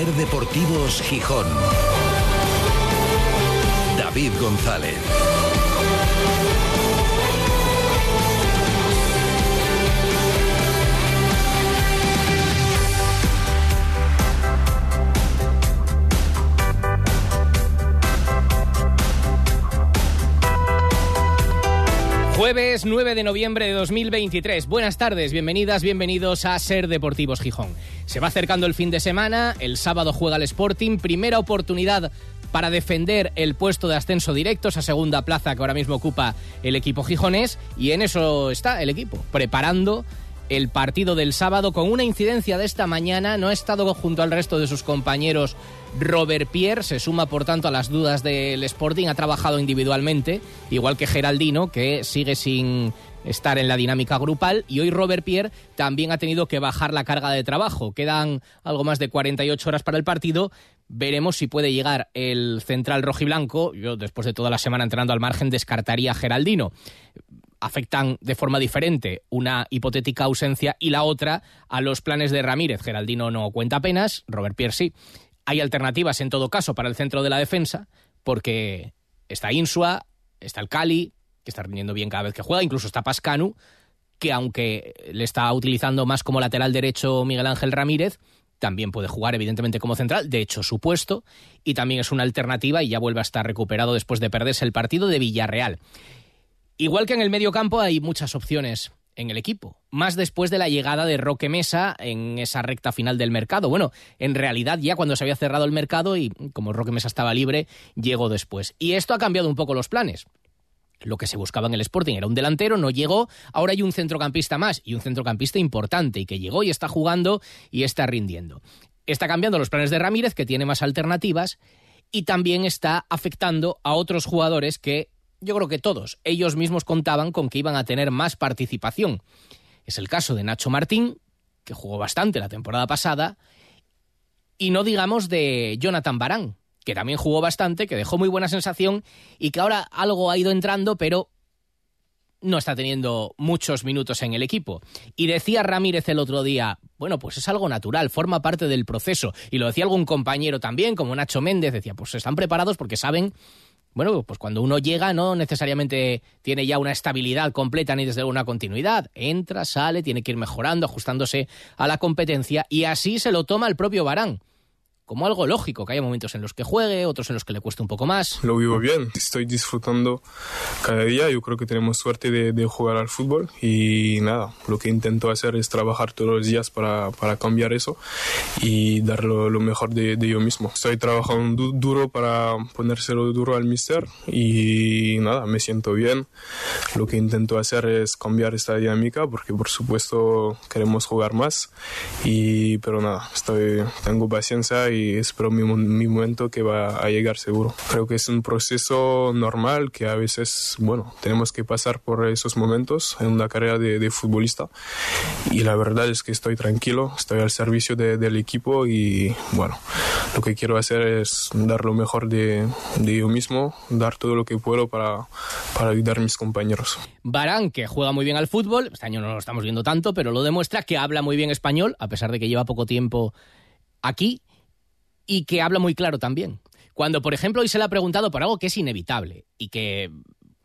Ser Deportivos Gijón. David González. Jueves 9 de noviembre de 2023. Buenas tardes, bienvenidas, bienvenidos a Ser Deportivos Gijón. Se va acercando el fin de semana, el sábado juega el Sporting, primera oportunidad para defender el puesto de ascenso directo, esa segunda plaza que ahora mismo ocupa el equipo gijonés, y en eso está el equipo, preparando el partido del sábado con una incidencia de esta mañana. No ha estado junto al resto de sus compañeros Robert Pierre, se suma por tanto a las dudas del Sporting, ha trabajado individualmente, igual que Geraldino, que sigue sin estar en la dinámica grupal y hoy Robert Pierre también ha tenido que bajar la carga de trabajo. Quedan algo más de 48 horas para el partido. Veremos si puede llegar el central rojiblanco. Yo después de toda la semana entrenando al margen descartaría a Geraldino afectan de forma diferente una hipotética ausencia y la otra a los planes de Ramírez. Geraldino no cuenta apenas, Robert Pierre sí. Hay alternativas en todo caso para el centro de la defensa, porque está Insua, está el Cali, que está rindiendo bien cada vez que juega, incluso está Pascanu, que aunque le está utilizando más como lateral derecho Miguel Ángel Ramírez, también puede jugar evidentemente como central, de hecho su puesto, y también es una alternativa y ya vuelve a estar recuperado después de perderse el partido de Villarreal. Igual que en el medio campo hay muchas opciones en el equipo, más después de la llegada de Roque Mesa en esa recta final del mercado. Bueno, en realidad ya cuando se había cerrado el mercado y como Roque Mesa estaba libre, llegó después. Y esto ha cambiado un poco los planes. Lo que se buscaba en el Sporting era un delantero, no llegó, ahora hay un centrocampista más y un centrocampista importante y que llegó y está jugando y está rindiendo. Está cambiando los planes de Ramírez, que tiene más alternativas, y también está afectando a otros jugadores que yo creo que todos, ellos mismos contaban con que iban a tener más participación. Es el caso de Nacho Martín, que jugó bastante la temporada pasada, y no digamos de Jonathan Barán, que también jugó bastante, que dejó muy buena sensación y que ahora algo ha ido entrando, pero no está teniendo muchos minutos en el equipo. Y decía Ramírez el otro día, bueno, pues es algo natural, forma parte del proceso. Y lo decía algún compañero también, como Nacho Méndez, decía, pues están preparados porque saben bueno, pues cuando uno llega no necesariamente tiene ya una estabilidad completa ni desde luego una continuidad. Entra, sale, tiene que ir mejorando, ajustándose a la competencia y así se lo toma el propio Barán como algo lógico, que haya momentos en los que juegue, otros en los que le cueste un poco más. Lo vivo bien, estoy disfrutando cada día, yo creo que tenemos suerte de, jugar al fútbol y nada, lo que intento hacer es trabajar todos los días para, para cambiar eso y dar lo, mejor de, yo mismo. Estoy trabajando duro para ponérselo duro al mister y nada, me siento bien. Lo que intento hacer es cambiar esta dinámica porque por supuesto queremos jugar más y pero nada, estoy, tengo paciencia y y espero mi, mi, momento que va a llegar seguro. Creo que es un proceso normal que a veces, bueno, tenemos que pasar por esos momentos en una carrera de, futbolista y la verdad es que estoy tranquilo, estoy al servicio del equipo y bueno, lo que quiero hacer es dar lo mejor de, de yo mismo, dar todo lo que puedo para, para ayudar a mis compañeros. Barán, que juega muy bien al fútbol, este año no lo estamos viendo tanto, pero lo demuestra que habla muy bien español, a pesar de que lleva poco tiempo aquí y que habla muy claro también. Cuando, por ejemplo, hoy se le ha preguntado por algo que es inevitable y que,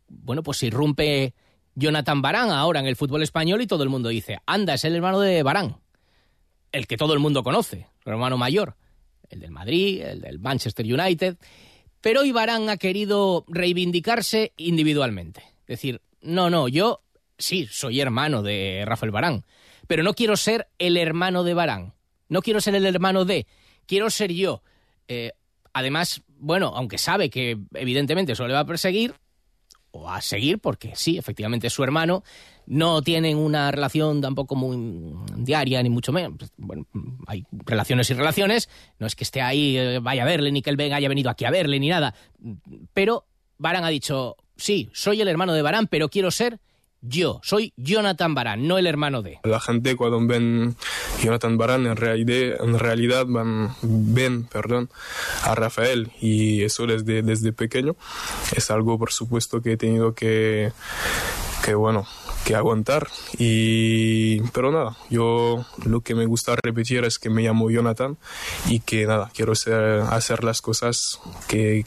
bueno, pues irrumpe Jonathan Barán ahora en el fútbol español y todo el mundo dice, anda, es el hermano de Barán, el que todo el mundo conoce, el hermano mayor, el del Madrid, el del Manchester United. Pero hoy Barán ha querido reivindicarse individualmente. Decir, no, no, yo sí, soy hermano de Rafael Barán, pero no quiero ser el hermano de Barán. No quiero ser el hermano de quiero ser yo. Eh, además, bueno, aunque sabe que evidentemente eso le va a perseguir, o a seguir, porque sí, efectivamente es su hermano, no tienen una relación tampoco muy diaria, ni mucho menos. Bueno, hay relaciones y relaciones, no es que esté ahí, eh, vaya a verle, ni que él venga haya venido aquí a verle, ni nada. Pero Barán ha dicho, sí, soy el hermano de Barán, pero quiero ser yo, soy Jonathan Barán, no el hermano de. La gente cuando ven Jonathan Barán en realidad, en realidad van, ven perdón, a Rafael y eso desde, desde pequeño es algo por supuesto que he tenido que que bueno, que aguantar. Y, pero nada, yo lo que me gusta repetir es que me llamo Jonathan y que nada, quiero hacer las cosas que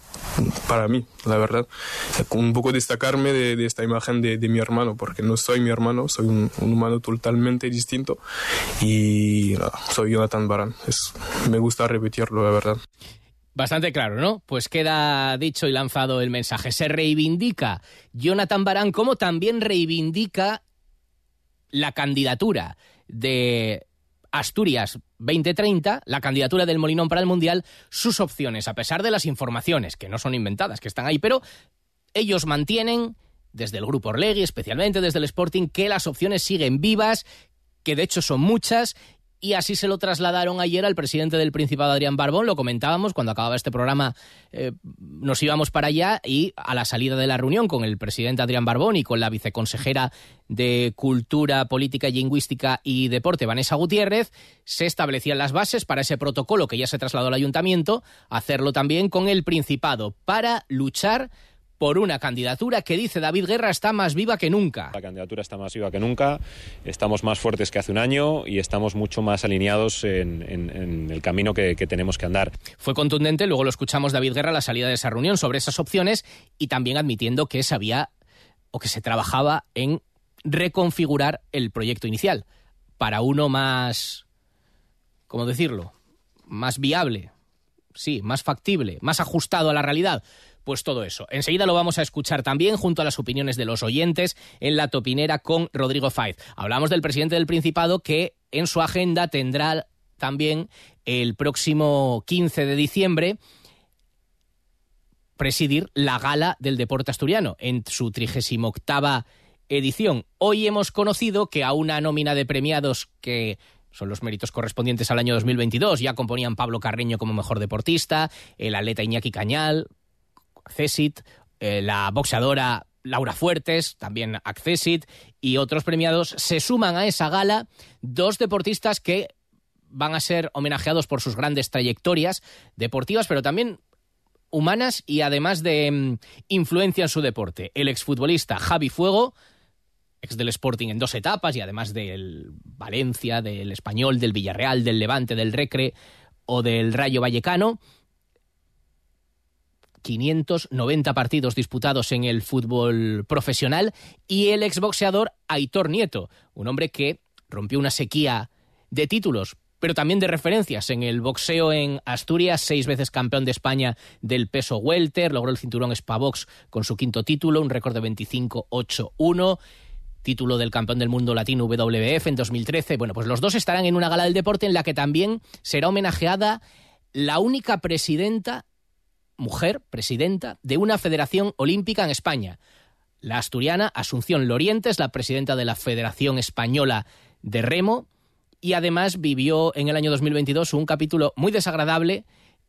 para mí, la verdad, un poco destacarme de, esta imagen de, mi hermano, porque no soy mi hermano, soy un, humano totalmente distinto y soy Jonathan Baran. Es, me gusta repetirlo, la verdad. Bastante claro, ¿no? Pues queda dicho y lanzado el mensaje. Se reivindica Jonathan Barán como también reivindica la candidatura de Asturias 2030, la candidatura del Molinón para el Mundial, sus opciones, a pesar de las informaciones, que no son inventadas, que están ahí, pero ellos mantienen, desde el Grupo Orlegui, especialmente desde el Sporting, que las opciones siguen vivas, que de hecho son muchas y así se lo trasladaron ayer al presidente del Principado, Adrián Barbón. Lo comentábamos cuando acababa este programa, eh, nos íbamos para allá y a la salida de la reunión con el presidente Adrián Barbón y con la viceconsejera de Cultura, Política, Lingüística y Deporte, Vanessa Gutiérrez, se establecían las bases para ese protocolo que ya se trasladó al ayuntamiento, hacerlo también con el Principado para luchar por una candidatura que dice David Guerra está más viva que nunca. La candidatura está más viva que nunca, estamos más fuertes que hace un año y estamos mucho más alineados en, el camino que, tenemos que andar. Fue contundente, luego lo escuchamos David Guerra a la salida de esa reunión sobre esas opciones y también admitiendo que se había o que se trabajaba en reconfigurar el proyecto inicial para uno más, ¿cómo decirlo? Más viable, sí, más factible, más ajustado a la realidad pues todo eso. Enseguida lo vamos a escuchar también junto a las opiniones de los oyentes en la topinera con Rodrigo Faiz. Hablamos del presidente del Principado que en su agenda tendrá también el próximo 15 de diciembre presidir la gala del deporte asturiano en su 38 edición. Hoy hemos conocido que a una nómina de premiados que son los méritos correspondientes al año 2022. Ya componían Pablo Carreño como mejor deportista, el atleta Iñaki Cañal, Accesit, eh, la boxeadora Laura Fuertes, también Accesit y otros premiados, se suman a esa gala dos deportistas que van a ser homenajeados por sus grandes trayectorias deportivas, pero también humanas y además de mm, influencia en su deporte. El exfutbolista Javi Fuego, ex del Sporting en dos etapas y además del Valencia, del Español, del Villarreal, del Levante, del Recre o del Rayo Vallecano 590 partidos disputados en el fútbol profesional, y el exboxeador Aitor Nieto, un hombre que rompió una sequía de títulos, pero también de referencias en el boxeo en Asturias, seis veces campeón de España del peso welter, logró el cinturón Spavox con su quinto título, un récord de 25-8-1 título del campeón del mundo latino WWF en 2013. Bueno, pues los dos estarán en una gala del deporte en la que también será homenajeada la única presidenta mujer presidenta de una federación olímpica en España. La asturiana Asunción Lorientes, la presidenta de la Federación Española de Remo, y además vivió en el año 2022 un capítulo muy desagradable,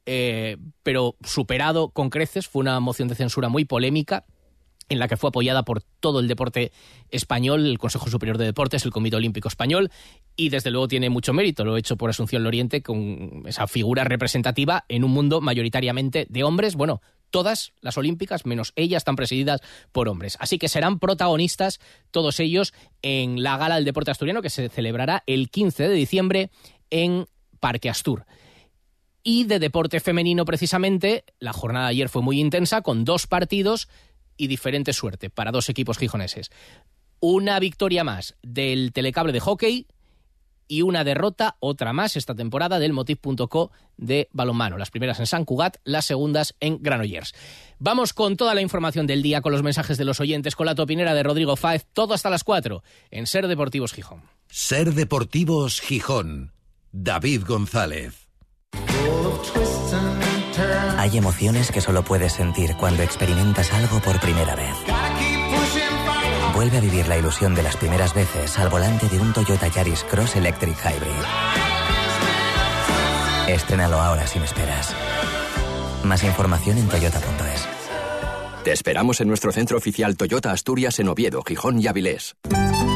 eh, pero superado con creces. Fue una moción de censura muy polémica en la que fue apoyada por todo el deporte español, el Consejo Superior de Deportes, el Comité Olímpico Español, y desde luego tiene mucho mérito, lo hecho por Asunción Loriente, con esa figura representativa en un mundo mayoritariamente de hombres, bueno, todas las olímpicas, menos ellas, están presididas por hombres. Así que serán protagonistas todos ellos en la gala del deporte asturiano que se celebrará el 15 de diciembre en Parque Astur. Y de deporte femenino, precisamente, la jornada de ayer fue muy intensa, con dos partidos y diferente suerte para dos equipos gijoneses. Una victoria más del telecable de hockey y una derrota, otra más esta temporada del Motiv.co de balonmano. Las primeras en San Cugat, las segundas en Granollers. Vamos con toda la información del día, con los mensajes de los oyentes, con la topinera de Rodrigo Fáez, todo hasta las 4 en Ser Deportivos Gijón. Ser Deportivos Gijón. David González. Hay emociones que solo puedes sentir cuando experimentas algo por primera vez. Vuelve a vivir la ilusión de las primeras veces al volante de un Toyota Yaris Cross Electric Hybrid. Estrénalo ahora sin esperas. Más información en toyota.es. Te esperamos en nuestro centro oficial Toyota Asturias en Oviedo, Gijón y Avilés.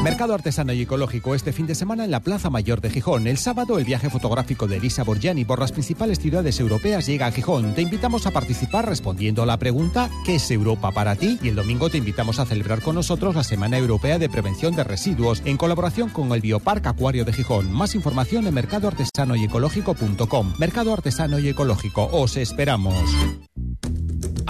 Mercado artesano y ecológico este fin de semana en la Plaza Mayor de Gijón. El sábado el viaje fotográfico de Elisa Borgiani por las principales ciudades europeas llega a Gijón. Te invitamos a participar respondiendo a la pregunta ¿qué es Europa para ti? Y el domingo te invitamos a celebrar con nosotros la Semana Europea de Prevención de Residuos en colaboración con el Bioparque Acuario de Gijón. Más información en mercadoartesanoyecológico.com. Mercado Artesano y Ecológico. Os esperamos.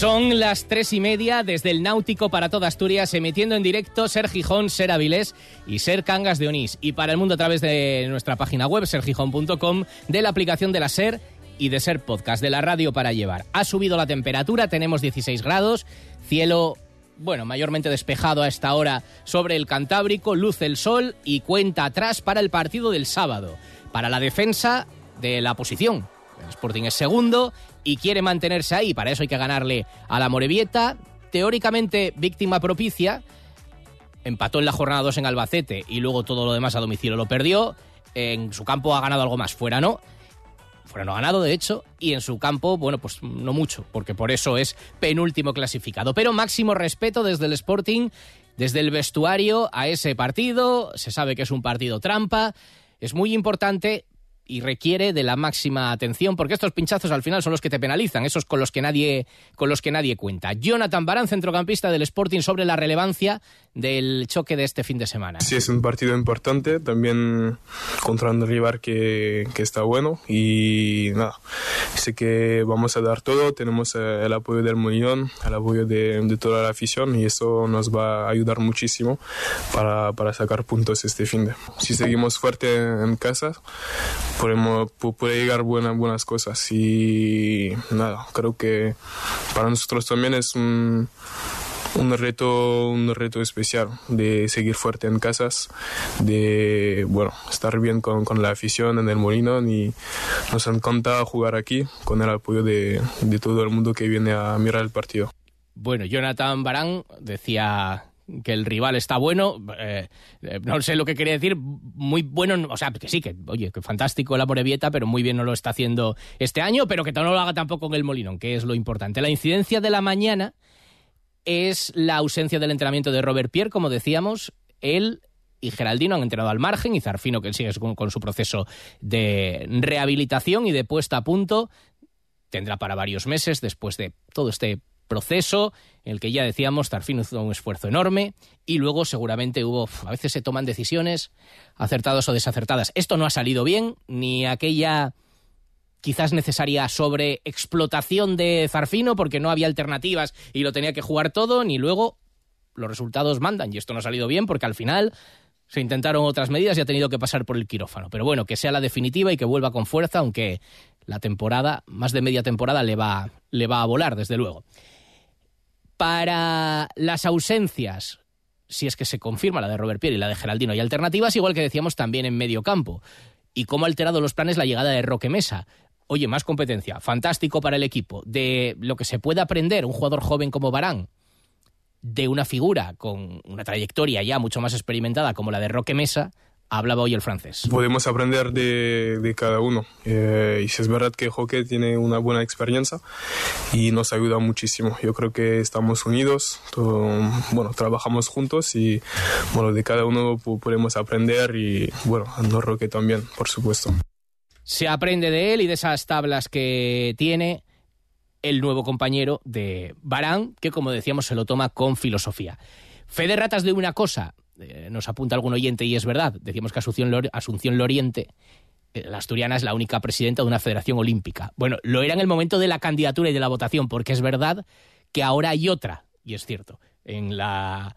Son las tres y media desde el Náutico para toda Asturias, emitiendo en directo Ser Gijón, Ser Avilés y Ser Cangas de Onís. Y para el mundo a través de nuestra página web, sergijón.com, de la aplicación de la Ser y de Ser Podcast, de la radio para llevar. Ha subido la temperatura, tenemos 16 grados, cielo bueno, mayormente despejado a esta hora sobre el Cantábrico, luce el sol y cuenta atrás para el partido del sábado, para la defensa de la posición. El Sporting es segundo y quiere mantenerse ahí. Para eso hay que ganarle a la Morevieta. Teóricamente víctima propicia. Empató en la jornada 2 en Albacete y luego todo lo demás a domicilio lo perdió. En su campo ha ganado algo más, fuera no. Fuera no ha ganado, de hecho, y en su campo, bueno, pues no mucho, porque por eso es penúltimo clasificado. Pero máximo respeto desde el Sporting, desde el vestuario a ese partido. Se sabe que es un partido trampa. Es muy importante y requiere de la máxima atención porque estos pinchazos al final son los que te penalizan, esos con los que nadie con los que nadie cuenta. Jonathan Barán, centrocampista del Sporting sobre la relevancia del choque de este fin de semana. Sí, es un partido importante, también contra un rival que, que está bueno y nada, sé que vamos a dar todo, tenemos eh, el apoyo del Mollón, el apoyo de, de, toda la afición y eso nos va a ayudar muchísimo para, para sacar puntos este fin de. Si seguimos fuerte en casa, podemos, puede llegar buenas, buenas cosas y nada, creo que para nosotros también es un, un reto, un reto especial de seguir fuerte en casas, de bueno, estar bien con, con la afición en el Molino y nos encanta jugar aquí con el apoyo de, de todo el mundo que viene a mirar el partido. Bueno, Jonathan Barán decía que el rival está bueno, eh, no sé lo que quería decir, muy bueno, o sea, que sí, que oye, que fantástico la Morevieta, pero muy bien no lo está haciendo este año, pero que no lo haga tampoco en el Molinón, que es lo importante. La incidencia de la mañana es la ausencia del entrenamiento de Robert Pierre, como decíamos, él y Geraldino han entrenado al margen y Zarfino que sigue con, su proceso de rehabilitación y de puesta a punto tendrá para varios meses después de todo este proceso en el que ya decíamos, Tarfino hizo un esfuerzo enorme y luego seguramente hubo, a veces se toman decisiones acertadas o desacertadas. Esto no ha salido bien, ni aquella quizás necesaria sobreexplotación de Zarfino porque no había alternativas y lo tenía que jugar todo, ni luego los resultados mandan y esto no ha salido bien porque al final se intentaron otras medidas y ha tenido que pasar por el quirófano. Pero bueno, que sea la definitiva y que vuelva con fuerza, aunque la temporada, más de media temporada, le va, le va a volar, desde luego. Para las ausencias, si es que se confirma la de Robert Pierre y la de Geraldino, y alternativas, igual que decíamos también en medio campo. Y cómo ha alterado los planes la llegada de Roque Mesa. Oye, más competencia, fantástico para el equipo. De lo que se puede aprender un jugador joven como Barán, de una figura con una trayectoria ya mucho más experimentada como la de Roque Mesa, hablaba hoy el francés. Podemos aprender de, de cada uno. Eh, y si es verdad que Joque tiene una buena experiencia y nos ayuda muchísimo. Yo creo que estamos unidos, todo, bueno, trabajamos juntos y bueno, de cada uno podemos aprender y bueno, no Roque también, por supuesto. Se aprende de él y de esas tablas que tiene el nuevo compañero de Barán, que como decíamos se lo toma con filosofía. Fede Ratas de una cosa, eh, nos apunta algún oyente y es verdad, decíamos que Asunción, Asunción Loriente, eh, la asturiana es la única presidenta de una federación olímpica. Bueno, lo era en el momento de la candidatura y de la votación, porque es verdad que ahora hay otra, y es cierto, en la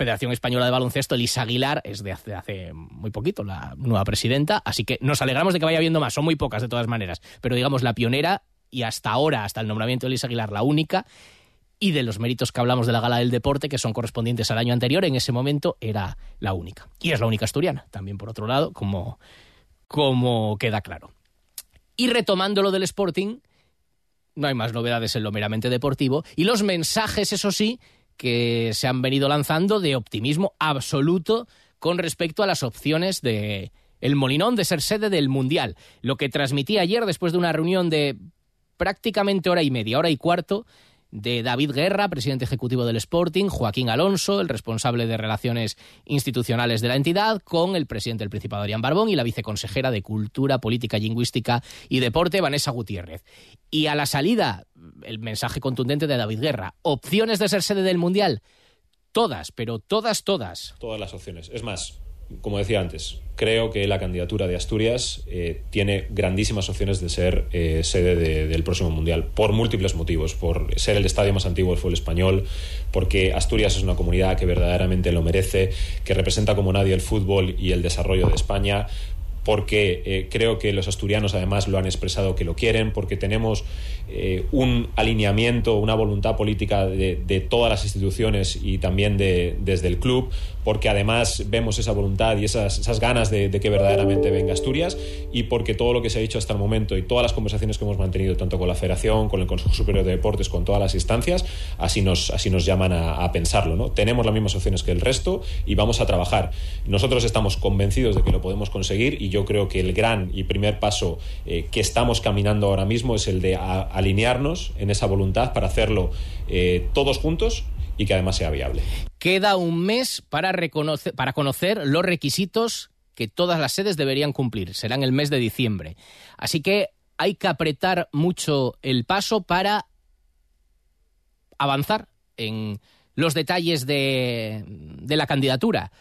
Federación Española de Baloncesto, Elisa Aguilar, es de hace, muy poquito la nueva presidenta, así que nos alegramos de que vaya habiendo más, son muy pocas de todas maneras, pero digamos la pionera y hasta ahora, hasta el nombramiento de Elisa Aguilar, la única, y de los méritos que hablamos de la gala del deporte, que son correspondientes al año anterior, en ese momento era la única. Y es la única asturiana, también por otro lado, como, como queda claro. Y retomando lo del Sporting, no hay más novedades en lo meramente deportivo, y los mensajes, eso sí, que se han venido lanzando de optimismo absoluto con respecto a las opciones de el Molinón de ser sede del Mundial. Lo que transmití ayer después de una reunión de prácticamente hora y media, hora y cuarto, de David Guerra, presidente ejecutivo del Sporting, Joaquín Alonso, el responsable de relaciones institucionales de la entidad, con el presidente del Principado, Adrián Barbón, y la viceconsejera de Cultura, Política, Lingüística y Deporte, Vanessa Gutiérrez. Y a la salida, el mensaje contundente de David Guerra. ¿Opciones de ser sede del Mundial? Todas, pero todas, todas. Todas las opciones. Es más, como decía antes, creo que la candidatura de Asturias eh, tiene grandísimas opciones de ser eh, sede del próximo Mundial, por múltiples motivos, por ser el estadio más antiguo del fútbol español, porque Asturias es una comunidad que verdaderamente lo merece, que representa como nadie el fútbol y el desarrollo de España, porque eh, creo que los asturianos además lo han expresado que lo quieren, porque tenemos un alineamiento, una voluntad política de, todas las instituciones y también de, desde el club, porque además vemos esa voluntad y esas, ganas de, que verdaderamente venga Asturias y porque todo lo que se ha dicho hasta el momento y todas las conversaciones que hemos mantenido tanto con la Federación, con el Consejo Superior de Deportes, con todas las instancias, así nos, así nos llaman a, pensarlo. ¿no? Tenemos las mismas opciones que el resto y vamos a trabajar. Nosotros estamos convencidos de que lo podemos conseguir y yo creo que el gran y primer paso eh, que estamos caminando ahora mismo es el de alinearnos en esa voluntad para hacerlo eh, todos juntos y que además sea viable. Queda un mes para, reconocer, para conocer los requisitos que todas las sedes deberían cumplir. Serán el mes de diciembre. Así que hay que apretar mucho el paso para avanzar en los detalles de, de la candidatura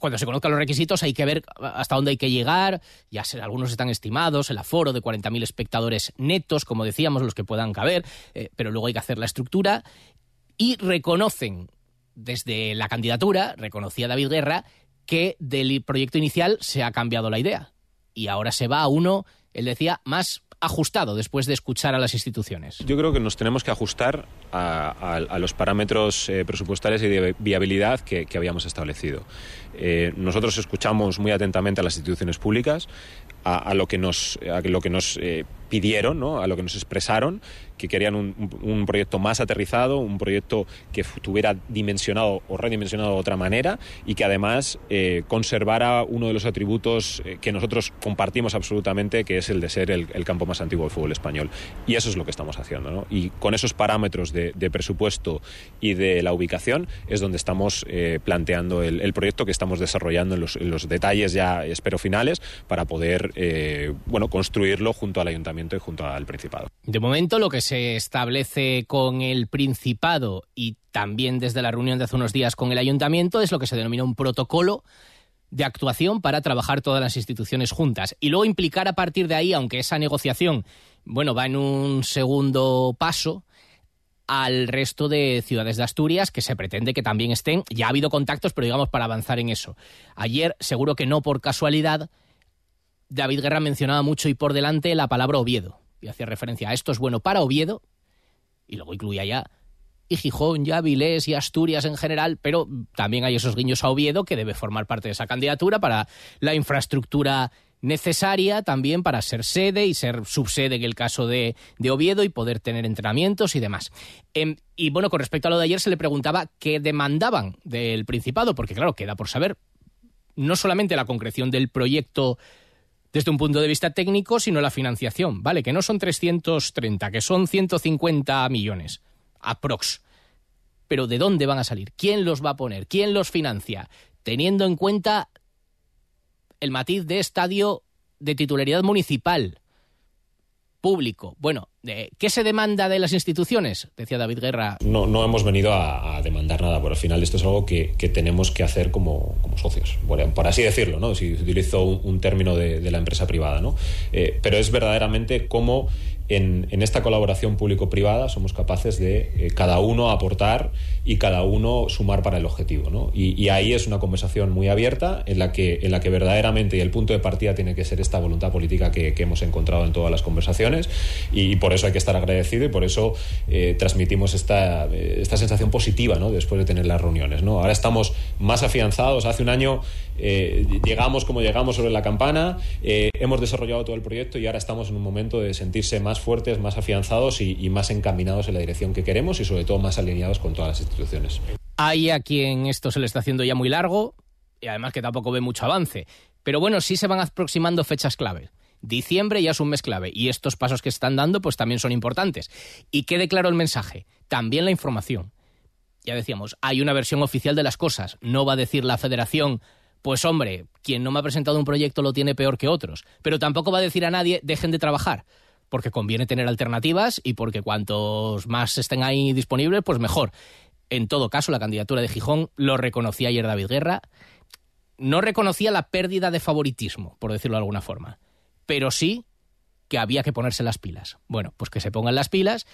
cuando se conozcan los requisitos hay que ver hasta dónde hay que llegar, ya sé, algunos están estimados, el aforo de 40.000 espectadores netos, como decíamos, los que puedan caber, eh, pero luego hay que hacer la estructura y reconocen desde la candidatura, reconocía David Guerra, que del proyecto inicial se ha cambiado la idea y ahora se va a uno, él decía, más ajustado después de escuchar a las instituciones? Yo creo que nos tenemos que ajustar a, los parámetros eh, presupuestarios y de viabilidad que, habíamos establecido. Eh, nosotros escuchamos muy atentamente a las instituciones públicas, a, lo que nos, a lo que nos eh, pidieron, ¿no? a lo que nos expresaron, que querían un, proyecto más aterrizado, un proyecto que estuviera dimensionado o redimensionado de otra manera y que además eh, conservara uno de los atributos eh, que nosotros compartimos absolutamente, que es el de ser el, campo más antiguo del fútbol español. Y eso es lo que estamos haciendo. ¿no? Y con esos parámetros de, presupuesto y de la ubicación es donde estamos planteando el, proyecto que estamos desarrollando en los, en los, detalles ya, espero, finales, para poder bueno, construirlo junto al ayuntamiento y junto al Principado. De momento, lo que se establece con el Principado y también desde la reunión de hace unos días con el Ayuntamiento es lo que se denomina un protocolo de actuación para trabajar todas las instituciones juntas y luego implicar a partir de ahí, aunque esa negociación, bueno, va en un segundo paso, al resto de ciudades de Asturias que se pretende que también estén. Ya ha habido contactos, pero digamos para avanzar en eso. Ayer, seguro que no por casualidad, David Guerra mencionaba mucho y por delante la palabra Oviedo. Y hacía referencia a esto es bueno para Oviedo, y luego incluía ya y Gijón, ya Vilés y Asturias en general, pero también hay esos guiños a Oviedo que debe formar parte de esa candidatura para la infraestructura necesaria también para ser sede y ser subsede en el caso de, Oviedo y poder tener entrenamientos y demás. Em, y bueno, con respecto a lo de ayer se le preguntaba qué demandaban del Principado, porque claro, queda por saber no solamente la concreción del proyecto desde un punto de vista técnico, sino la financiación, ¿vale? Que no son 330, que son 150 millones, aprox. Pero ¿de dónde van a salir? ¿Quién los va a poner? ¿Quién los financia? Teniendo en cuenta el matiz de estadio de titularidad municipal, público. Bueno, ¿Qué se demanda de las instituciones? Decía David Guerra. No, no hemos venido a, demandar nada, pero al final esto es algo que, tenemos que hacer como, socios, por, así decirlo, ¿no? si utilizo un, término de, la empresa privada. ¿no? Eh, pero es verdaderamente cómo en, esta colaboración público-privada somos capaces de eh, cada uno aportar y cada uno sumar para el objetivo. ¿no? Y, ahí es una conversación muy abierta en la, que, en la que verdaderamente y el punto de partida tiene que ser esta voluntad política que, hemos encontrado en todas las conversaciones y, por eso hay que estar agradecido y por eso eh, transmitimos esta, esta sensación positiva ¿no? después de tener las reuniones. ¿no? Ahora estamos más afianzados. Hace un año eh, llegamos como llegamos sobre la campana, hemos desarrollado todo el proyecto y ahora estamos en un momento de sentirse más fuertes, más afianzados y, más encaminados en la dirección que queremos y sobre todo más alineados con todas las instituciones. Hay a quien esto se le está haciendo ya muy largo y además que tampoco ve mucho avance. Pero bueno, sí se van aproximando fechas clave. Diciembre ya es un mes clave y estos pasos que están dando pues también son importantes. Y quede claro el mensaje, también la información. Ya decíamos, hay una versión oficial de las cosas. No va a decir la federación, pues hombre, quien no me ha presentado un proyecto lo tiene peor que otros. Pero tampoco va a decir a nadie, dejen de trabajar porque conviene tener alternativas y porque cuantos más estén ahí disponibles, pues mejor. En todo caso, la candidatura de Gijón lo reconocía ayer David Guerra. No reconocía la pérdida de favoritismo, por decirlo de alguna forma, pero sí que había que ponerse las pilas. Bueno, pues que se pongan las pilas,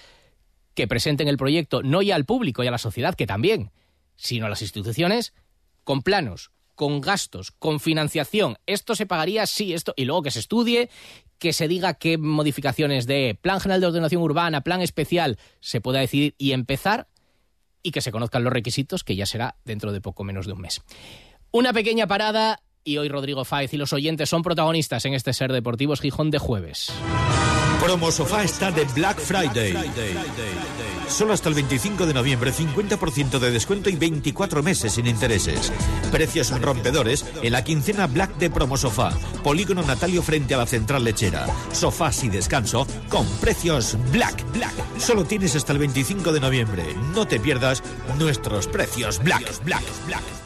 que presenten el proyecto no ya al público y a la sociedad, que también, sino a las instituciones, con planos, con gastos, con financiación. Esto se pagaría, sí, esto, y luego que se estudie que se diga qué modificaciones de plan general de ordenación urbana, plan especial se pueda decidir y empezar y que se conozcan los requisitos, que ya será dentro de poco menos de un mes. Una pequeña parada y hoy Rodrigo Fáez y los oyentes son protagonistas en este Ser Deportivos Gijón de jueves. Promo Sofá está de Black Friday. Solo hasta el 25 de noviembre, 50% de descuento y 24 meses sin intereses. Precios rompedores en la quincena Black de Promo Sofá. Polígono Natalio frente a la central lechera. Sofás y descanso con precios Black. Black. Solo tienes hasta el 25 de noviembre. No te pierdas nuestros precios Black. Black. Black.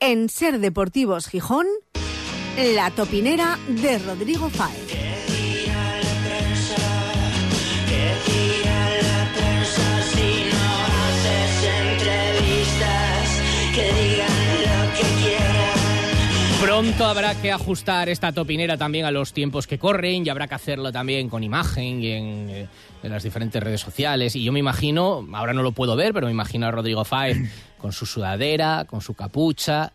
En Ser Deportivos Gijón, la topinera de Rodrigo Fáez. Pronto habrá que ajustar esta topinera también a los tiempos que corren y habrá que hacerlo también con imagen y en, eh, en, las diferentes redes sociales. Y yo me imagino, ahora no lo puedo ver, pero me imagino a Rodrigo Fáez con su sudadera, con su capucha,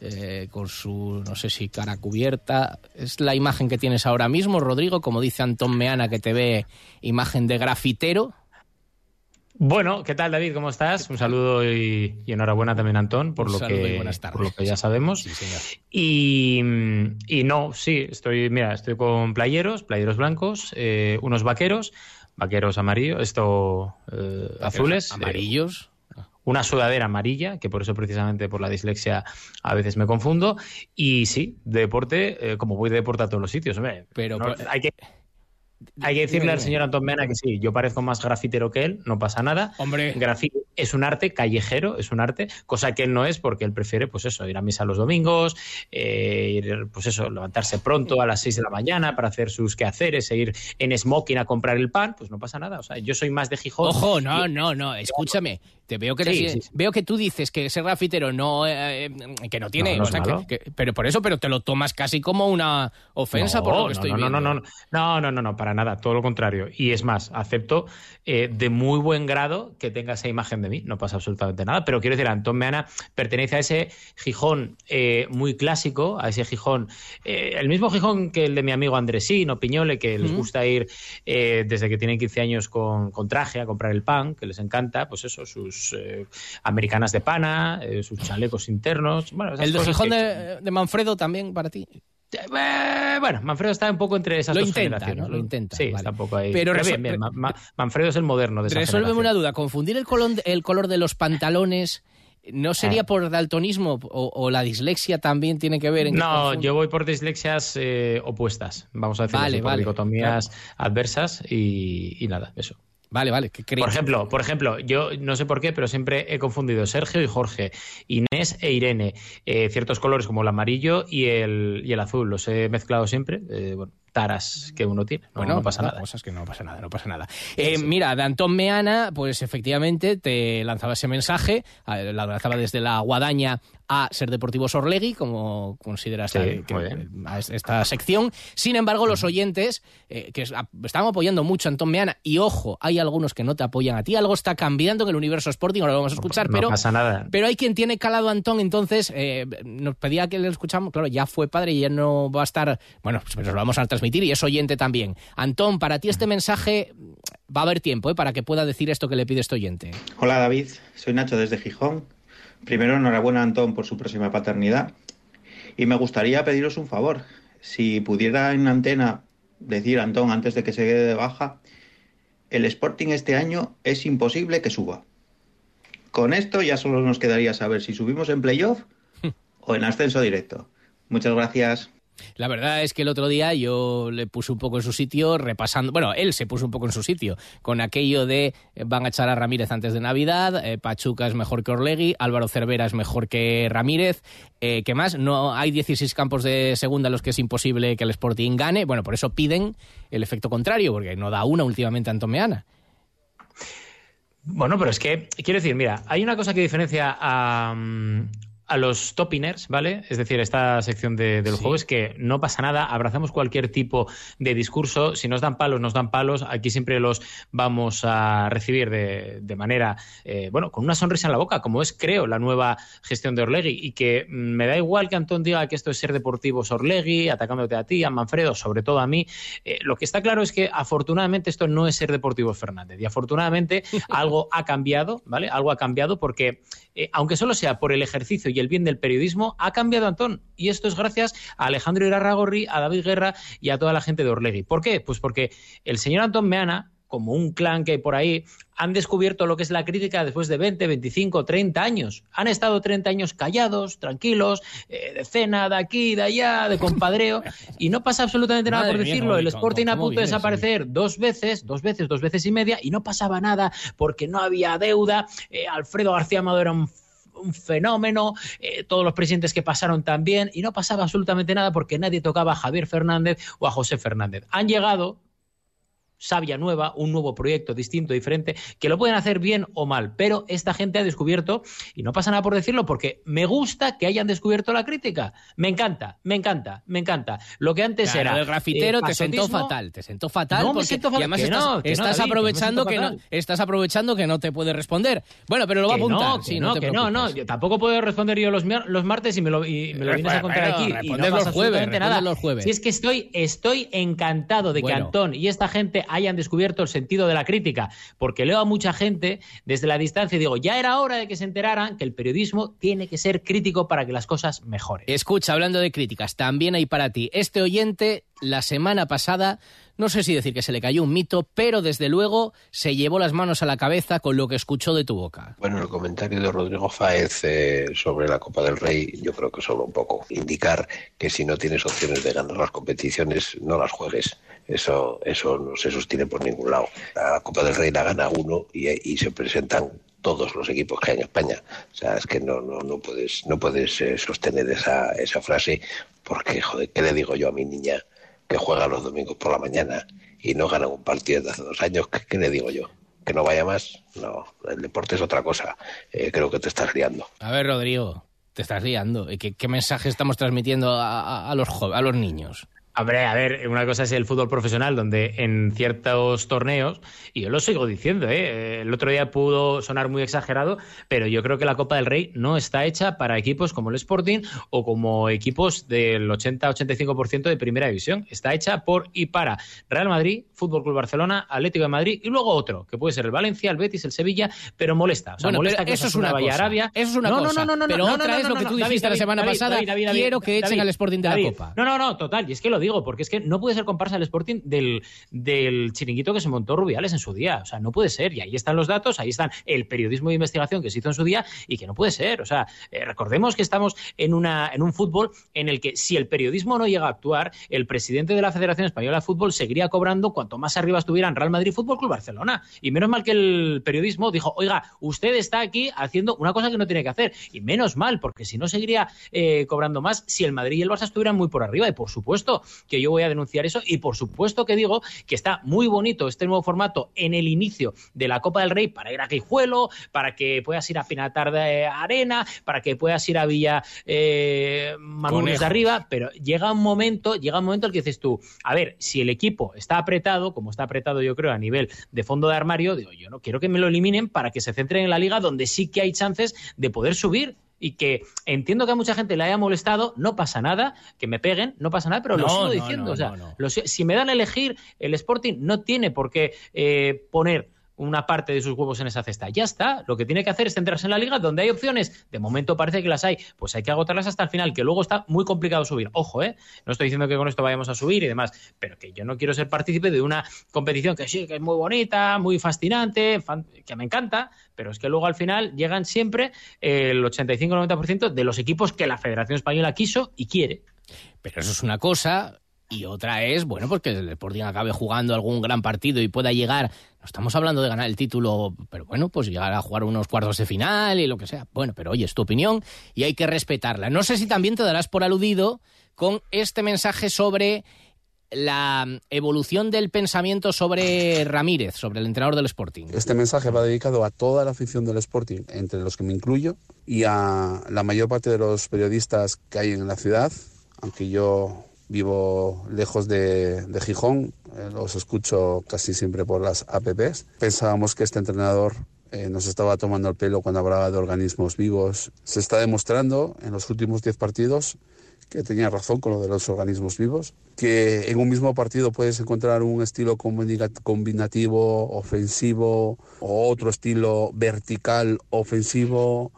eh, con su, no sé si cara cubierta. ¿Es la imagen que tienes ahora mismo, Rodrigo? Como dice Antón Meana, que te ve imagen de grafitero. Bueno, ¿qué tal David? ¿Cómo estás? Un saludo y, enhorabuena también Antón por lo, que, por lo que ya sabemos. Y, no, sí, estoy, mira, estoy con playeros, playeros blancos, eh, unos vaqueros, vaqueros amarillos, esto eh, azules, amarillos. una sudadera amarilla, que por eso precisamente por la dislexia a veces me confundo, y sí, deporte, eh, como voy de deporte a todos los sitios, pero hay que hay que decirle al señor Antón Mena que sí, yo parezco más grafitero que él, no pasa nada. Hombre. Grafite es un arte callejero, es un arte, cosa que él no es porque él prefiere, pues eso, ir a misa los domingos, eh, ir, pues eso, levantarse pronto a las 6 de la mañana para hacer sus quehaceres, e ir en smoking a comprar el pan, pues no pasa nada. O sea, yo soy más de Gijón. Ojo, no, no, no, escúchame. Te veo que veo que tú dices que ese grafitero no eh, que no tiene, pero por eso, pero te lo tomas casi como una ofensa por lo que estoy viendo. No, no, no, no, no, no, no, para nada, todo lo contrario. Y es más, acepto eh, de muy buen grado que tenga esa imagen de mí, no pasa absolutamente nada. Pero quiero decir, Antón Meana pertenece a ese Gijón eh, muy clásico, a ese Gijón, el mismo Gijón que el de mi amigo Andresín o Piñole, que les gusta ir desde que tienen 15 años con, con traje a comprar el pan, que les encanta, pues eso, sus eh, americanas de pana, eh, sus chalecos internos. ¿El de Gijón de, Manfredo también para ti? Eh, bueno, Manfredo está un poco entre esas lo dos intenta, generaciones. Lo intenta. Sí, está un poco ahí. Pero, bien, bien. Manfredo es el moderno de esa Resuélveme una duda. ¿Confundir el color, el color de los pantalones ¿No sería por daltonismo o, la dislexia también tiene que ver? En no, yo voy por dislexias opuestas, vamos a decir, vale, por dicotomías adversas y, nada, eso. Vale, vale. por ejemplo, por ejemplo, yo no sé por qué, pero siempre he confundido Sergio y Jorge, Inés e Irene, eh, ciertos colores como el amarillo y el, y el azul. Los he mezclado siempre. Eh, bueno, taras que uno tiene. No, bueno, no pasa nada. Cosas que no pasa nada, no pasa nada. Eh, mira, de Antón Meana, pues efectivamente te lanzaba ese mensaje, la lanzaba desde la guadaña a Ser Deportivos Orlegui, como consideras esta sección. Sin embargo, los oyentes eh, que están apoyando mucho a Antón Meana, y ojo, hay algunos que no te apoyan a ti, algo está cambiando en el universo Sporting, ahora lo vamos a escuchar, pero, pasa nada. pero hay quien tiene calado a Antón, entonces eh, nos pedía que le escuchamos, claro, ya fue padre y ya no va a estar, bueno, pues lo vamos a transmitir y es oyente también. Antón, para ti este mensaje va a haber tiempo ¿eh? para que pueda decir esto que le pide este oyente. Hola David, soy Nacho desde Gijón. Primero, enhorabuena Antón por su próxima paternidad. Y me gustaría pediros un favor. Si pudiera en antena decir Antón antes de que se quede de baja, el Sporting este año es imposible que suba. Con esto ya solo nos quedaría saber si subimos en playoff o en ascenso directo. Muchas gracias. La verdad es que el otro día yo le puse un poco en su sitio repasando, bueno, él se puso un poco en su sitio con aquello de eh, van a echar a Ramírez antes de Navidad, eh, Pachuca es mejor que Orlegui, Álvaro Cervera es mejor que Ramírez, eh, ¿qué más? No hay 16 campos de segunda en los que es imposible que el Sporting gane, bueno, por eso piden el efecto contrario, porque no da una últimamente a Antomeana. Bueno, pero es que, quiero decir, mira, hay una cosa que diferencia a, mm, a los topiners, ¿vale? Es decir, esta sección de, del juego es que no pasa nada, abrazamos cualquier tipo de discurso, si nos dan palos, nos dan palos, aquí siempre los vamos a recibir de, de manera, eh, bueno, con una sonrisa en la boca, como es, creo, la nueva gestión de Orlegui, y que me da igual que Antón diga que esto es ser deportivos Orlegui, atacándote a ti, a Manfredo, sobre todo a mí, eh, lo que está claro es que afortunadamente esto no es ser deportivos Fernández, y afortunadamente algo ha cambiado, ¿vale? Algo ha cambiado porque, eh, aunque solo sea por el ejercicio y el bien del periodismo ha cambiado Antón. Y esto es gracias a Alejandro Irarragorri, a David Guerra y a toda la gente de Orlegui. ¿Por qué? Pues porque el señor Antón Meana, como un clan que hay por ahí, han descubierto lo que es la crítica después de 20, 25, 30 años. Han estado 30 años callados, tranquilos, eh, de cena, de aquí, de allá, de compadreo, y no pasa absolutamente nada por decirlo. el Sporting a punto de desaparecer dos veces, dos veces, dos veces y media, y no pasaba nada porque no había deuda. Eh, Alfredo García Amado era un un fenómeno, eh, todos los presidentes que pasaron también, y no pasaba absolutamente nada porque nadie tocaba a Javier Fernández o a José Fernández. Han llegado sabia nueva, un nuevo proyecto distinto, diferente, que lo pueden hacer bien o mal, pero esta gente ha descubierto, y no pasa nada por decirlo, porque me gusta que hayan descubierto la crítica. Me encanta, me encanta, me encanta. Lo que antes era... El grafitero te sentó fatal, te sentó fatal. No, me siento fatal. además estás, aprovechando que no, estás aprovechando que no te puede responder. Bueno, pero lo va a apuntar. No, sí, no, que no, no, tampoco puedo responder yo los, los martes y me lo, y me lo vienes a contar aquí. Y no los jueves, nada. los jueves. Si es que estoy, estoy encantado de que Antón y esta gente hayan descubierto el sentido de la crítica, porque leo a mucha gente desde la distancia y digo, ya era hora de que se enteraran que el periodismo tiene que ser crítico para que las cosas mejoren. Escucha, hablando de críticas, también hay para ti. Este oyente la semana pasada, no sé si decir que se le cayó un mito, pero desde luego se llevó las manos a la cabeza con lo que escuchó de tu boca. Bueno, el comentario de Rodrigo Fáez eh, sobre la Copa del Rey, yo creo que solo un poco indicar que si no tienes opciones de ganar las competiciones, no las juegues. Eso, eso no se sostiene por ningún lado. La Copa del Rey la gana uno y, se presentan todos los equipos que hay en España. O sea, es que no, no, no puedes, no puedes eh, sostener esa, esa frase porque, joder, ¿qué le digo yo a mi niña? Que juega los domingos por la mañana y no gana un partido de hace dos años, ¿qué, le digo yo? que no vaya más. No, el deporte es otra cosa. Eh, creo que te estás liando. A ver, Rodrigo, te estás liando. ¿Qué, qué mensaje estamos transmitiendo a, a, los, a los niños? Ver, a ver, una cosa es el fútbol profesional, donde en ciertos torneos, y yo lo sigo diciendo, ¿eh? el otro día pudo sonar muy exagerado, pero yo creo que la Copa del Rey no está hecha para equipos como el Sporting o como equipos del 80-85% de primera división. Está hecha por y para Real Madrid, Fútbol Club Barcelona, Atlético de Madrid y luego otro, que puede ser el Valencia, el Betis, el Sevilla, pero molesta. O sea, molesta que eso es una cosa. Arabia. Eso es una no, cosa. No, no, no, pero otra es lo que tú dijiste la semana pasada. Quiero que echen al Sporting de la Copa. No, no, no, total. Y es que lo digo, porque es que no puede ser comparsa el Sporting del, del chiringuito que se montó Rubiales en su día. O sea, no puede ser. Y ahí están los datos, ahí están el periodismo de investigación que se hizo en su día y que no puede ser. O sea, eh, recordemos que estamos en, una, en un fútbol en el que si el periodismo no llega a actuar, el presidente de la Federación Española de Fútbol seguiría cobrando cuanto más arriba estuvieran Real Madrid Fútbol Club Barcelona. Y menos mal que el periodismo dijo, oiga, usted está aquí haciendo una cosa que no tiene que hacer. Y menos mal, porque si no seguiría eh, cobrando más si el Madrid y el Barça estuvieran muy por arriba. Y por supuesto que yo voy a denunciar eso. Y por supuesto que digo que está muy bonito este nuevo formato en el inicio de la Copa del Rey para ir a Quijuelo, para que puedas ir a Pinatar de Arena, para que puedas ir a Villa eh, de arriba, pero llega un momento, llega un momento en el que dices tú, a ver, si el equipo está apretado, como está apretado yo creo a nivel de fondo de armario, digo, yo no quiero que me lo eliminen para que se centren en la liga donde sí que hay chances de poder subir y que entiendo que a mucha gente le haya molestado, no pasa nada, que me peguen, no pasa nada, pero lo sigo diciendo. o sea, si me dan a elegir, el Sporting no tiene por qué eh, poner una parte de sus huevos en esa cesta. Ya está. Lo que tiene que hacer es centrarse en la liga donde hay opciones. De momento parece que las hay. Pues hay que agotarlas hasta el final, que luego está muy complicado subir. Ojo, ¿eh? No estoy diciendo que con esto vayamos a subir y demás, pero que yo no quiero ser partícipe de una competición que sí, que es muy bonita, muy fascinante, que me encanta, pero es que luego al final llegan siempre el 85-90% de los equipos que la Federación Española quiso y quiere. Pero eso es una cosa, y otra es, bueno, porque el Sporting acabe jugando algún gran partido y pueda llegar, no estamos hablando de ganar el título, pero bueno, pues llegar a jugar unos cuartos de final y lo que sea. Bueno, pero oye, es tu opinión y hay que respetarla. No sé si también te darás por aludido con este mensaje sobre la evolución del pensamiento sobre Ramírez, sobre el entrenador del Sporting. Este mensaje va dedicado a toda la afición del Sporting, entre los que me incluyo, y a la mayor parte de los periodistas que hay en la ciudad, aunque yo Vivo lejos de, Gijón, eh, los escucho casi siempre por las APPs. Pensábamos que este entrenador eh, nos estaba tomando el pelo cuando hablaba de organismos vivos. Se está demostrando en los últimos 10 partidos que tenía razón con lo de los organismos vivos, que en un mismo partido puedes encontrar un estilo combinativo, ofensivo, o otro estilo vertical, ofensivo,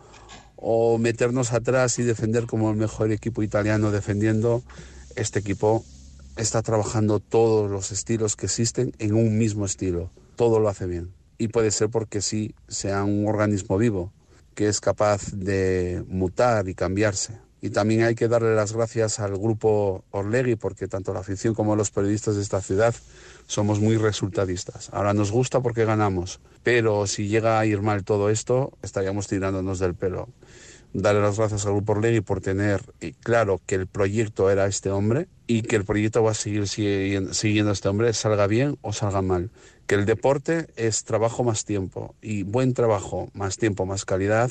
o meternos atrás y defender como el mejor equipo italiano defendiendo este equipo está trabajando todos los estilos que existen en un mismo estilo. Todo lo hace bien. Y puede ser porque sí sea un organismo vivo que es capaz de mutar y cambiarse. Y también hay que darle las gracias al grupo Orlegui porque tanto la afición como los periodistas de esta ciudad somos muy resultadistas. Ahora nos gusta porque ganamos, pero si llega a ir mal todo esto, estaríamos tirándonos del pelo darle las gracias al Grupo Orlegui por tener claro que el proyecto era este hombre y que el proyecto va a seguir siguiendo a este hombre, salga bien o salga mal. Que el deporte es trabajo más tiempo y buen trabajo más tiempo más calidad,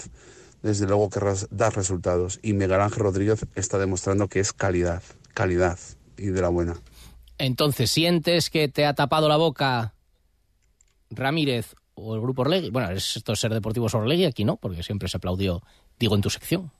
desde luego que da resultados. Y Miguel Ángel Rodríguez está demostrando que es calidad, calidad y de la buena. Entonces, ¿sientes que te ha tapado la boca Ramírez o el grupo Orlegui. Bueno, esto es ser deportivos Orlegui, aquí no, porque siempre se aplaudió, digo, en tu sección.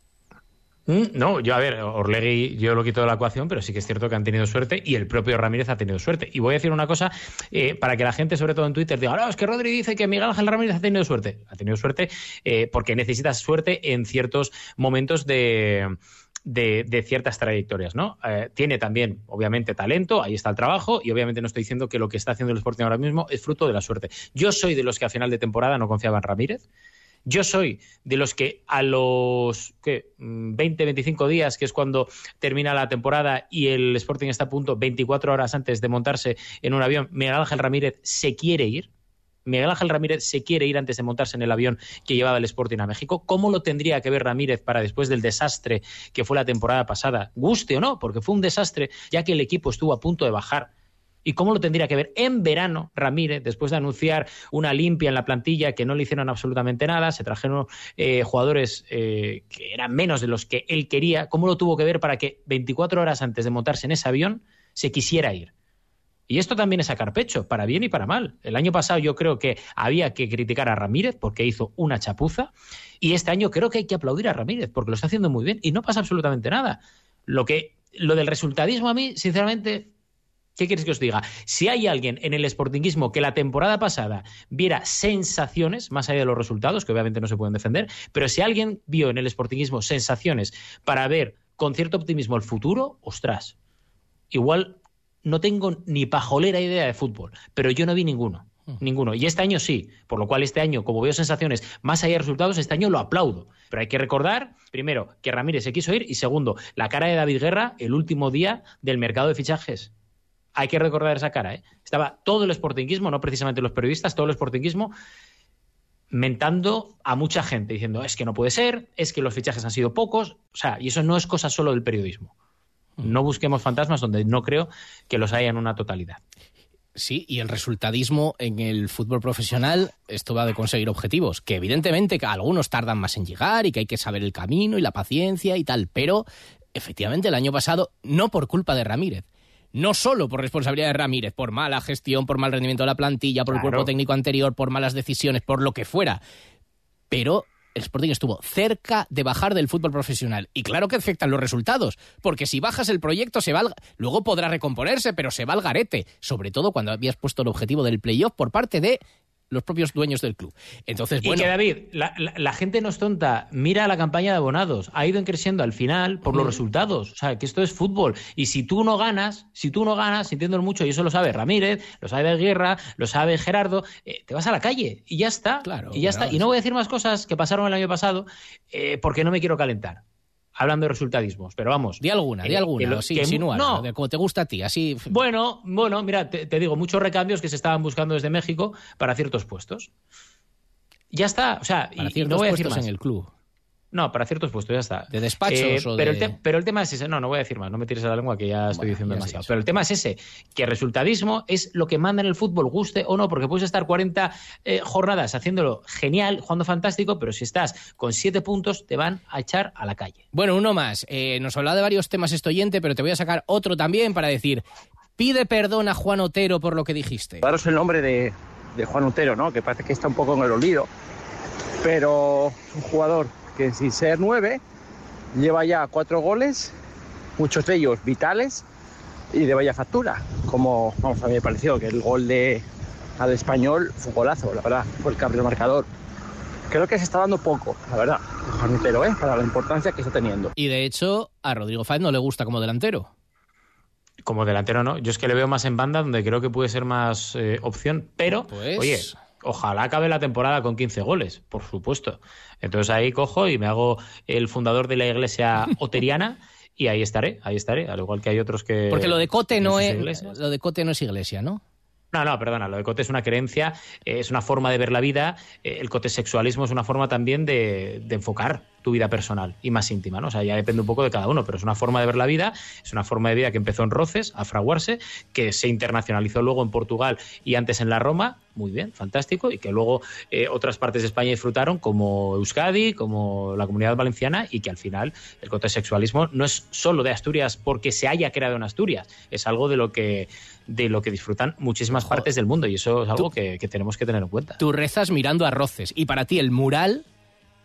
Mm, no, yo a ver, Orlegui yo lo quito de la ecuación, pero sí que es cierto que han tenido suerte y el propio Ramírez ha tenido suerte. Y voy a decir una cosa eh, para que la gente, sobre todo en Twitter, diga, no, es que Rodri dice que Miguel Ángel Ramírez ha tenido suerte. Ha tenido suerte eh, porque necesitas suerte en ciertos momentos de, de, ciertas trayectorias, ¿no? Eh, tiene también, obviamente, talento, ahí está el trabajo, y obviamente no estoy diciendo que lo que está haciendo el Sporting ahora mismo es fruto de la suerte. Yo soy de los que a final de temporada no confiaba en Ramírez. Yo soy de los que a los ¿qué? 20, 25 días, que es cuando termina la temporada y el Sporting está a punto, 24 horas antes de montarse en un avión, Miguel Ángel Ramírez se quiere ir. Miguel Ángel Ramírez se quiere ir antes de montarse en el avión que llevaba el Sporting a México. ¿Cómo lo tendría que ver Ramírez para después del desastre que fue la temporada pasada? Guste o no, porque fue un desastre, ya que el equipo estuvo a punto de bajar ¿Y cómo lo tendría que ver en verano Ramírez, después de anunciar una limpia en la plantilla que no le hicieron absolutamente nada? Se trajeron eh, jugadores eh, que eran menos de los que él quería. ¿Cómo lo tuvo que ver para que 24 horas antes de montarse en ese avión se quisiera ir? Y esto también es sacar pecho, para bien y para mal. El año pasado yo creo que había que criticar a Ramírez porque hizo una chapuza. Y este año creo que hay que aplaudir a Ramírez porque lo está haciendo muy bien y no pasa absolutamente nada. Lo que lo del resultadismo a mí, sinceramente, ¿qué quieres que os diga? Si hay alguien en el sportinguismo que la temporada pasada viera sensaciones, más allá de los resultados, que obviamente no se pueden defender, pero si alguien vio en el sportinguismo sensaciones para ver con cierto optimismo el futuro, ostras, igual no tengo ni pajolera idea de fútbol, pero yo no vi ninguno. Ninguno. Y este año sí. Por lo cual, este año, como veo sensaciones más allá de resultados, este año lo aplaudo. Pero hay que recordar, primero, que Ramírez se quiso ir y segundo, la cara de David Guerra el último día del mercado de fichajes. Hay que recordar esa cara. ¿eh? Estaba todo el sportinguismo, no precisamente los periodistas, todo el sportinguismo mentando a mucha gente, diciendo es que no puede ser, es que los fichajes han sido pocos. O sea, y eso no es cosa solo del periodismo. No busquemos fantasmas donde no creo que los haya en una totalidad. Sí, y el resultadismo en el fútbol profesional, esto va de conseguir objetivos, que evidentemente algunos tardan más en llegar y que hay que saber el camino y la paciencia y tal, pero efectivamente el año pasado, no por culpa de Ramírez, no solo por responsabilidad de Ramírez, por mala gestión, por mal rendimiento de la plantilla, por el cuerpo técnico anterior, por malas decisiones, por lo que fuera, pero el Sporting estuvo cerca de bajar del fútbol profesional. Y claro que afectan los resultados, porque si bajas el proyecto, se va luego podrá recomponerse, pero se va al garete. Sobre todo cuando habías puesto el objetivo del playoff por parte de los propios dueños del club. Entonces, bueno. Y que David, la, gente no es tonta. Mira la campaña de abonados. Ha ido creciendo al final por los mm. resultados. O sea, que esto es fútbol. Y si tú no ganas, si tú no ganas, sintiendo mucho, y eso lo sabe Ramírez, lo sabe Guerra, lo sabe Gerardo, eh, te vas a la calle y ya está. Claro. Y ya está. Y no voy a decir más cosas que pasaron el año pasado eh, porque no me quiero calentar hablando de resultadismos, pero vamos. Di alguna, di alguna, sí, no, de como te gusta a ti, así. Bueno, bueno, mira, te, digo, muchos recambios que se estaban buscando desde México para ciertos puestos. Ya está, o sea, y, no voy a decir más. en el club. No, para ciertos puestos, ya está. ¿De despachos eh, o pero, de... el pero el tema es ese. No, no voy a decir más. No me tires a la lengua que ya estoy diciendo demasiado. Pero el tema es ese. Que el resultadismo es lo que manda en el fútbol, guste o no. Porque puedes estar 40 eh, jornadas haciéndolo genial, jugando fantástico, pero si estás con 7 puntos, te van a echar a la calle. Bueno, uno más. Eh, nos hablado de varios temas esto oyente, pero te voy a sacar otro también para decir... Pide perdón a Juan Otero por lo que dijiste. Daros el nombre de, de Juan Otero, ¿no? Que parece que está un poco en el olvido. Pero un jugador que sin ser nueve, lleva ya cuatro goles, muchos de ellos vitales y de vaya factura, como vamos, a mí me pareció que el gol de al español fue un golazo, la verdad, fue el cambio marcador. Creo que se está dando poco, la verdad, pero ¿eh? para la importancia que está teniendo. Y de hecho, a Rodrigo Fáez no le gusta como delantero. Como delantero no, yo es que le veo más en banda donde creo que puede ser más eh, opción, pero pues... oye, ojalá acabe la temporada con 15 goles, por supuesto. Entonces ahí cojo y me hago el fundador de la iglesia oteriana y ahí estaré, ahí estaré, al igual que hay otros que... Porque lo de Cote no, es, lo de Cote no es iglesia, ¿no? No, no, perdona, lo de cote es una creencia, es una forma de ver la vida, eh, el cote sexualismo es una forma también de, de, enfocar tu vida personal y más íntima, ¿no? O sea, ya depende un poco de cada uno, pero es una forma de ver la vida, es una forma de vida que empezó en Roces, a fraguarse, que se internacionalizó luego en Portugal y antes en la Roma, muy bien, fantástico, y que luego eh, otras partes de España disfrutaron, como Euskadi, como la comunidad valenciana, y que al final el cote sexualismo no es solo de Asturias porque se haya creado en Asturias, es algo de lo que de lo que disfrutan muchísimas partes del mundo y eso es algo que, tenemos que tener en cuenta. Tú rezas mirando a Roces y para ti el mural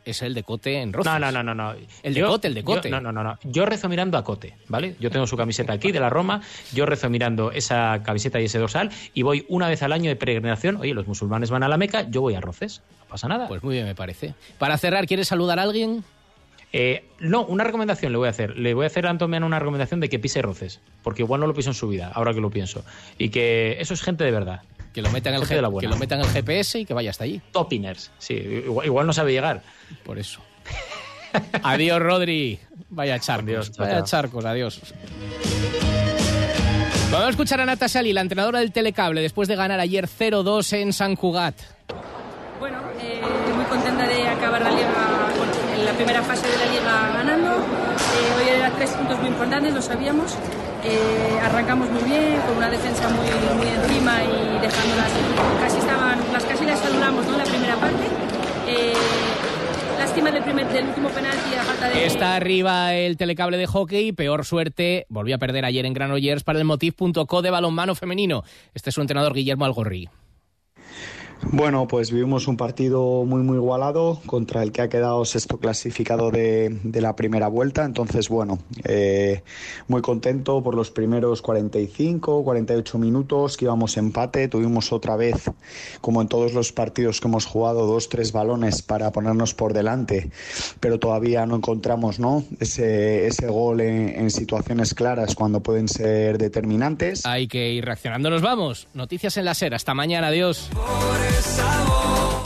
es el de Cote en Roces. No, no, no, no. no. El de Cote, el de Cote. no, no, no, no. Yo rezo mirando a Cote, ¿vale? Yo tengo su camiseta aquí de la Roma, yo rezo mirando esa camiseta y ese dorsal y voy una vez al año de peregrinación. Oye, los musulmanes van a la Meca, yo voy a Roces. No pasa nada. Pues muy bien, me parece. Para cerrar, ¿quieres saludar a alguien? Eh, no, una recomendación le voy a hacer. Le voy a hacer a Antomiano una recomendación de que pise roces, porque igual no lo piso en su vida, ahora que lo pienso. Y que eso es gente de verdad. Que lo metan en el, que lo metan el GPS y que vaya hasta allí. Topiners, sí. Igual, no sabe llegar. Por eso. adiós, Rodri. Vaya charcos. vaya charcos, adiós. Vamos a escuchar a Nata Sali, la entrenadora del Telecable, después de ganar ayer 0-2 en San Cugat. Bueno, eh, muy contenta de acabar la liga la primera fase de la liga ganando. Eh, hoy era tres puntos muy importantes, lo sabíamos. Eh, arrancamos muy bien, con una defensa muy, muy encima y dejándolas, casi estaban, las casi las saludamos ¿no? en la primera parte. Eh, lástima del, primer, del último penalti a falta de... Está arriba el telecable de hockey, peor suerte, volvió a perder ayer en Granollers para el Motiv.co de balonmano femenino. Este es su entrenador Guillermo Algorri. Bueno, pues vivimos un partido muy muy igualado contra el que ha quedado sexto clasificado de, la primera vuelta. Entonces, bueno, eh, muy contento por los primeros 45, 48 minutos que íbamos empate. Tuvimos otra vez, como en todos los partidos que hemos jugado, dos, tres balones para ponernos por delante, pero todavía no encontramos ¿no? Ese, ese gol en, en situaciones claras cuando pueden ser determinantes. Hay que ir reaccionando. Nos vamos. Noticias en la SER. Hasta mañana. Adiós sabor.